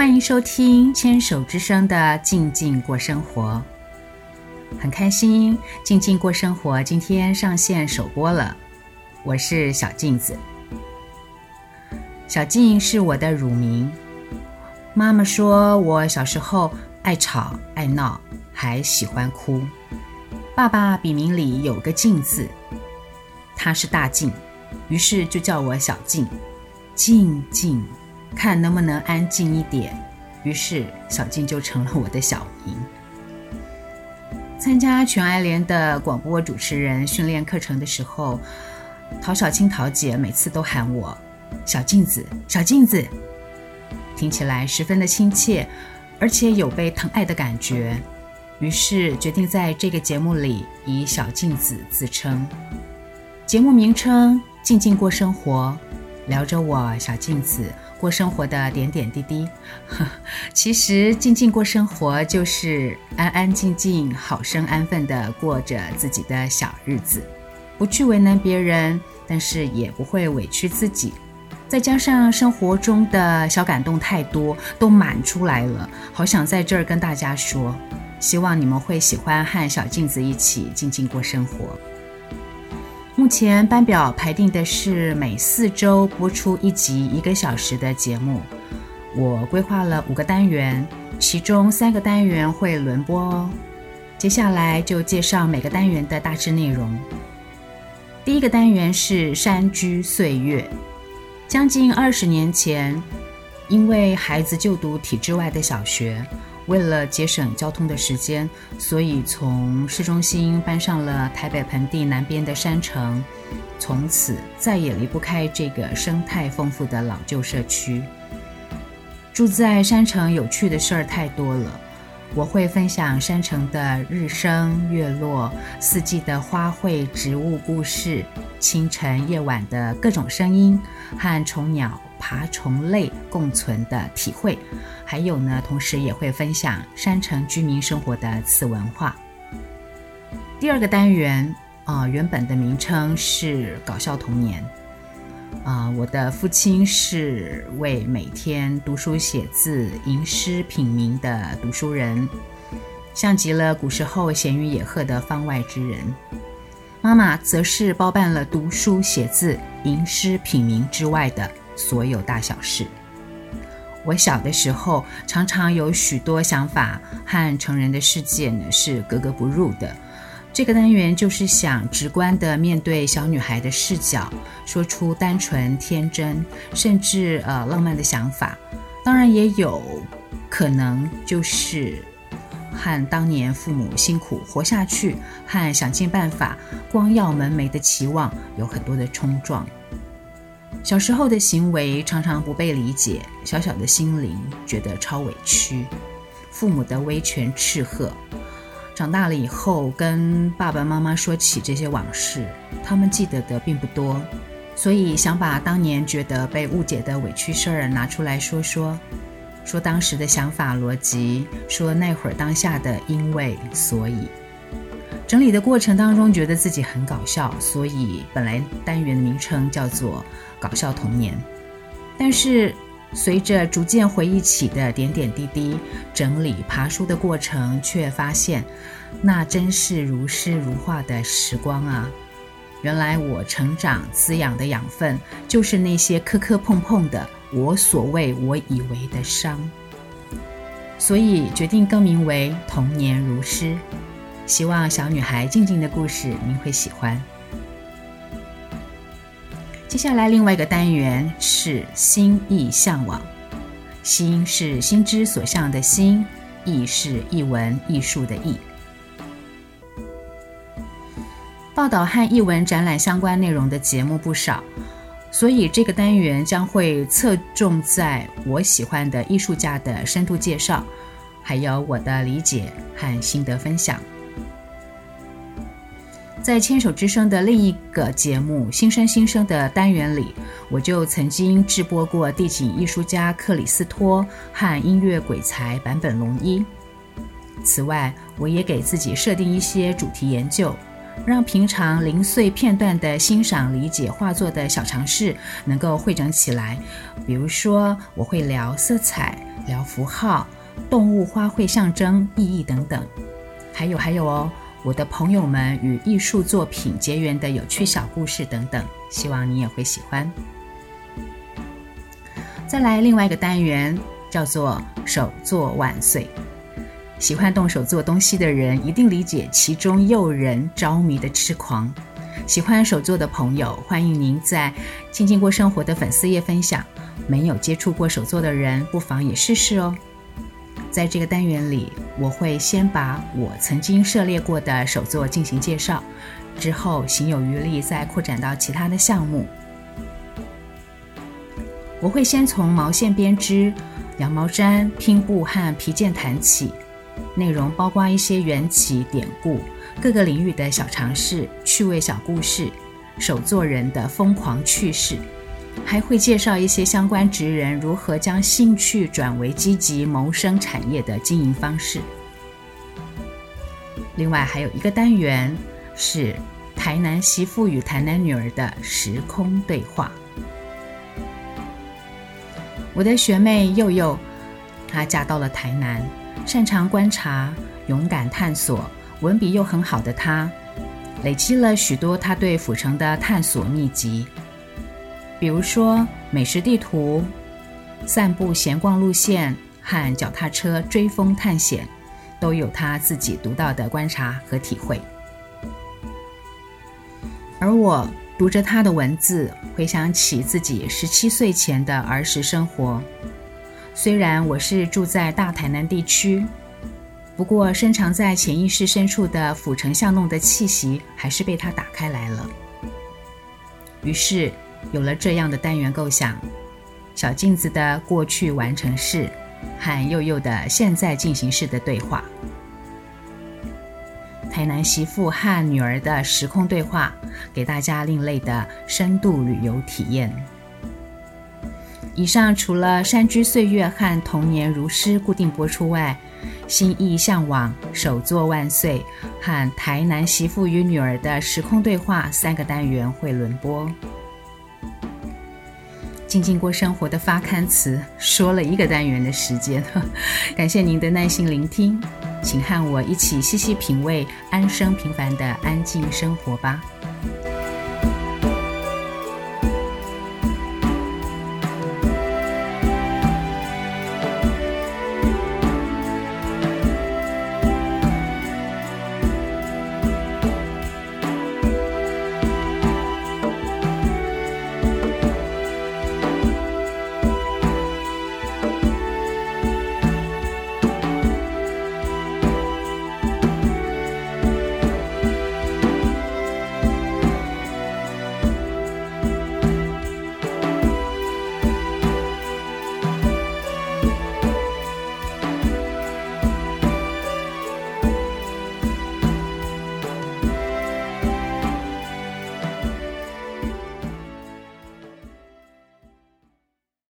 欢迎收听《牵手之声》的《静静过生活》。很开心，《静静过生活》今天上线首播了。我是小静子，小静是我的乳名。妈妈说我小时候爱吵爱闹，还喜欢哭。爸爸笔名里有个“静”字，他是大静，于是就叫我小静。静静，看能不能安静一点。于是小静就成了我的小名。参加全爱连的广播主持人训练课程的时候，陶小青陶姐每次都喊我“小静子，小静子”，听起来十分的亲切，而且有被疼爱的感觉。于是决定在这个节目里以“小静子”自称。节目名称“静静过生活”，聊着我小静子过生活的点点滴滴。其实“静静过生活”就是安安静静、好生安分地过着自己的小日子，不去为难别人，但是也不会委屈自己。再加上生活中的小感动太多，都满出来了，好想在这儿跟大家说。希望你们会喜欢和小镜子一起静静过生活。目前班表排定的是每四周播出一集一个小时的节目。我规划了五个单元，其中三个单元会轮播哦。接下来就介绍每个单元的大致内容。第一个单元是山居岁月。将近二十年前，因为孩子就读体制外的小学。为了节省交通的时间，所以从市中心搬上了台北盆地南边的山城，从此再也离不开这个生态丰富的老旧社区。住在山城有趣的事儿太多了，我会分享山城的日升月落、四季的花卉植物故事、清晨夜晚的各种声音和虫鸟。爬虫类共存的体会，还有呢，同时也会分享山城居民生活的次文化。第二个单元啊、原本的名称是搞笑童年啊、我的父亲是位每天读书写字、吟诗品茗的读书人，像极了古时候闲云野鹤的方外之人。妈妈则是包办了读书写字、吟诗品茗之外的。所有大小事，我小的时候常常有许多想法和成人的世界呢是格格不入的。这个单元就是想直观的面对小女孩的视角，说出单纯天真甚至呃浪漫的想法。当然也有可能就是和当年父母辛苦活下去和想尽办法光耀门楣的期望有很多的冲撞。小时候的行为常常不被理解，小小的心灵觉得超委屈，父母的威权斥喝。长大了以后，跟爸爸妈妈说起这些往事，他们记得的并不多，所以想把当年觉得被误解的委屈事儿拿出来说说，说当时的想法逻辑，说那会儿当下的因为所以。整理的过程当中，觉得自己很搞笑，所以本来单元的名称叫做“搞笑童年”。但是随着逐渐回忆起的点点滴滴，整理爬书的过程，却发现那真是如诗如画的时光啊！原来我成长滋养的养分，就是那些磕磕碰碰的我所谓我以为的伤。所以决定更名为“童年如诗”。希望小女孩静静的故事您会喜欢。接下来另外一个单元是心意向往，心是心之所向的心，意是艺文艺术的意。报道和译文展览相关内容的节目不少，所以这个单元将会侧重在我喜欢的艺术家的深度介绍，还有我的理解和心得分享。在牵手之声的另一个节目《新生新生》的单元里，我就曾经制播过地景艺术家克里斯托和音乐鬼才坂本龙一。此外，我也给自己设定一些主题研究，让平常零碎片段的欣赏理解画作的小尝试能够汇整起来。比如说，我会聊色彩、聊符号、动物、花卉象征意义等等。还有还有哦，我的朋友们与艺术作品结缘的有趣小故事等等，希望你也会喜欢。再来另外一个单元叫做“手作万岁”。喜欢动手做东西的人一定理解其中诱人着迷的痴狂。喜欢手作的朋友，欢迎您在“静静过生活”的粉丝页分享。没有接触过手作的人，不妨也试试哦。在这个单元里，我会先把我曾经涉猎过的手作进行介绍，之后行有余力再扩展到其他的项目。我会先从毛线编织、羊毛毡、拼布和皮件谈起。内容包括一些缘起典故、各个领域的小常识、趣味小故事、手作人的疯狂趣事，还会介绍一些相关职人如何将兴趣转为积极谋生产业的经营方式。另外还有一个单元是台南媳妇与台南女儿的时空对话。我的学妹佑佑，她嫁到了台南。擅长观察、勇敢探索、文笔又很好的她，累积了许多她对府城的探索秘籍，比如说美食地图、散步闲逛路线和脚踏车追风探险，都有他自己独到的观察和体会。而我读着他的文字，回想起自己十七岁前的儿时生活。虽然我是住在大台南地区，不过深藏在潜意识深处的府城巷弄的气息还是被他打开来了。于是有了这样的单元构想：小镜子的过去完成式和幼幼的现在进行式的对话，台南媳妇和女儿的时空对话，给大家另类的深度旅游体验。以上除了山居岁月和童年如诗固定播出外，心意向往、手作万岁和台南媳妇与女儿的时空对话三个单元会轮播。静静过生活的发刊词说了一个单元的时间，感谢您的耐心聆听，请和我一起细细品味安生平凡的安静生活吧。